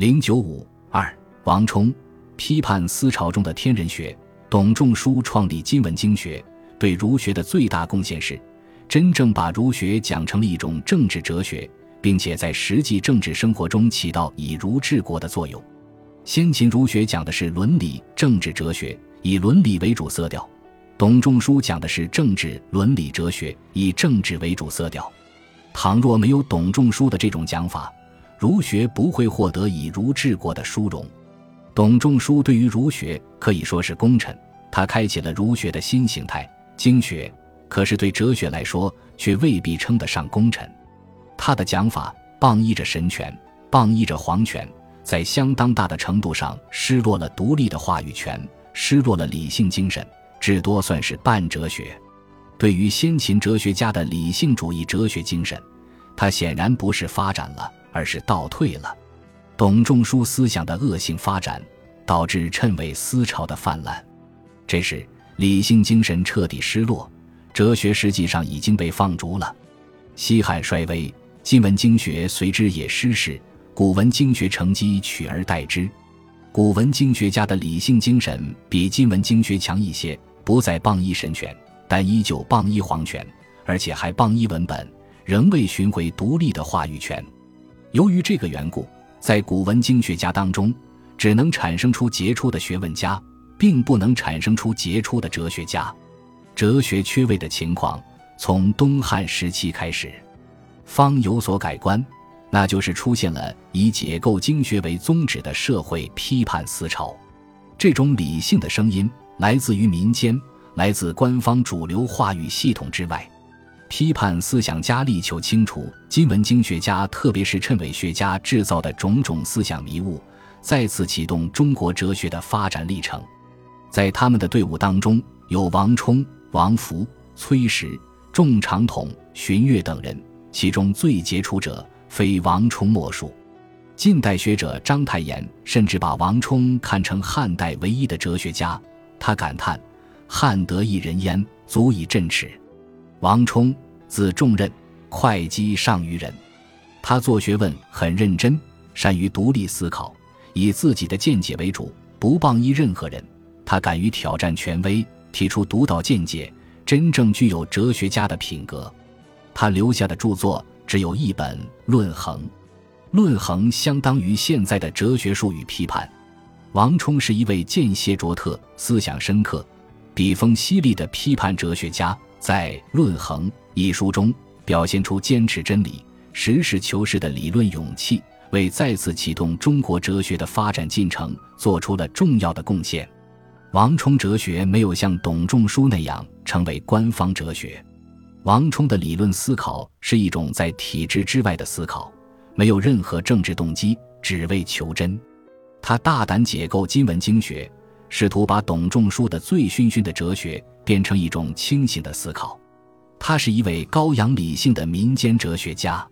零九五二，王充批判思潮中的天人学。董仲舒创立今文经学，对儒学的最大贡献是，真正把儒学讲成了一种政治哲学，并且在实际政治生活中起到以儒治国的作用。先秦儒学讲的是伦理政治哲学，以伦理为主色调；董仲舒讲的是政治伦理哲学，以政治为主色调。倘若没有董仲舒的这种讲法，儒学不会获得以儒治国的殊荣。董仲舒对于儒学可以说是功臣，他开启了儒学的新形态——经学。可是对哲学来说，却未必称得上功臣。他的讲法傍依着神权，傍依着皇权，在相当大的程度上失落了独立的话语权，失落了理性精神，至多算是半哲学。对于先秦哲学家的理性主义哲学精神，他显然不是发展了，而是倒退了。董仲舒思想的恶性发展，导致谶纬思潮的泛滥。这时，理性精神彻底失落，哲学实际上已经被放逐了。西汉衰微，今文经学随之也失势，古文经学乘机取而代之。古文经学家的理性精神比今文经学强一些，不再傍依神权，但依旧傍依皇权，而且还傍依文本，仍未寻回独立的话语权。由于这个缘故。在古文经学家当中，只能产生出杰出的学问家，并不能产生出杰出的哲学家。哲学缺位的情况从东汉时期开始，方有所改观，那就是出现了以解构经学为宗旨的社会批判思潮。这种理性的声音来自于民间，来自官方主流话语系统之外。批判思想家力求清除今文经学家，特别是谶纬学家制造的种种思想迷雾，再次启动中国哲学的发展历程。在他们的队伍当中，有王充、王弗、崔实、仲长统、荀悦等人，其中最杰出者非王充莫属。近代学者章太炎甚至把王充看成汉代唯一的哲学家，他感叹：“汉得一人焉，足以振尺。”王充，字仲任，会稽上虞人。他做学问很认真，善于独立思考，以自己的见解为主，不傍依任何人。他敢于挑战权威，提出独到见解，真正具有哲学家的品格。他留下的著作只有一本《论衡》，《论衡》相当于现在的哲学术语批判。王充是一位见解卓特、思想深刻、笔锋犀利的批判哲学家。在《论衡》一书中，表现出坚持真理、实事求是的理论勇气，为再次启动中国哲学的发展进程做出了重要的贡献。王充哲学没有像董仲舒那样成为官方哲学，王充的理论思考是一种在体制之外的思考，没有任何政治动机，只为求真。他大胆解构今文经学。试图把董仲舒的醉醺醺的哲学变成一种清醒的思考，他是一位高扬理性的民间哲学家。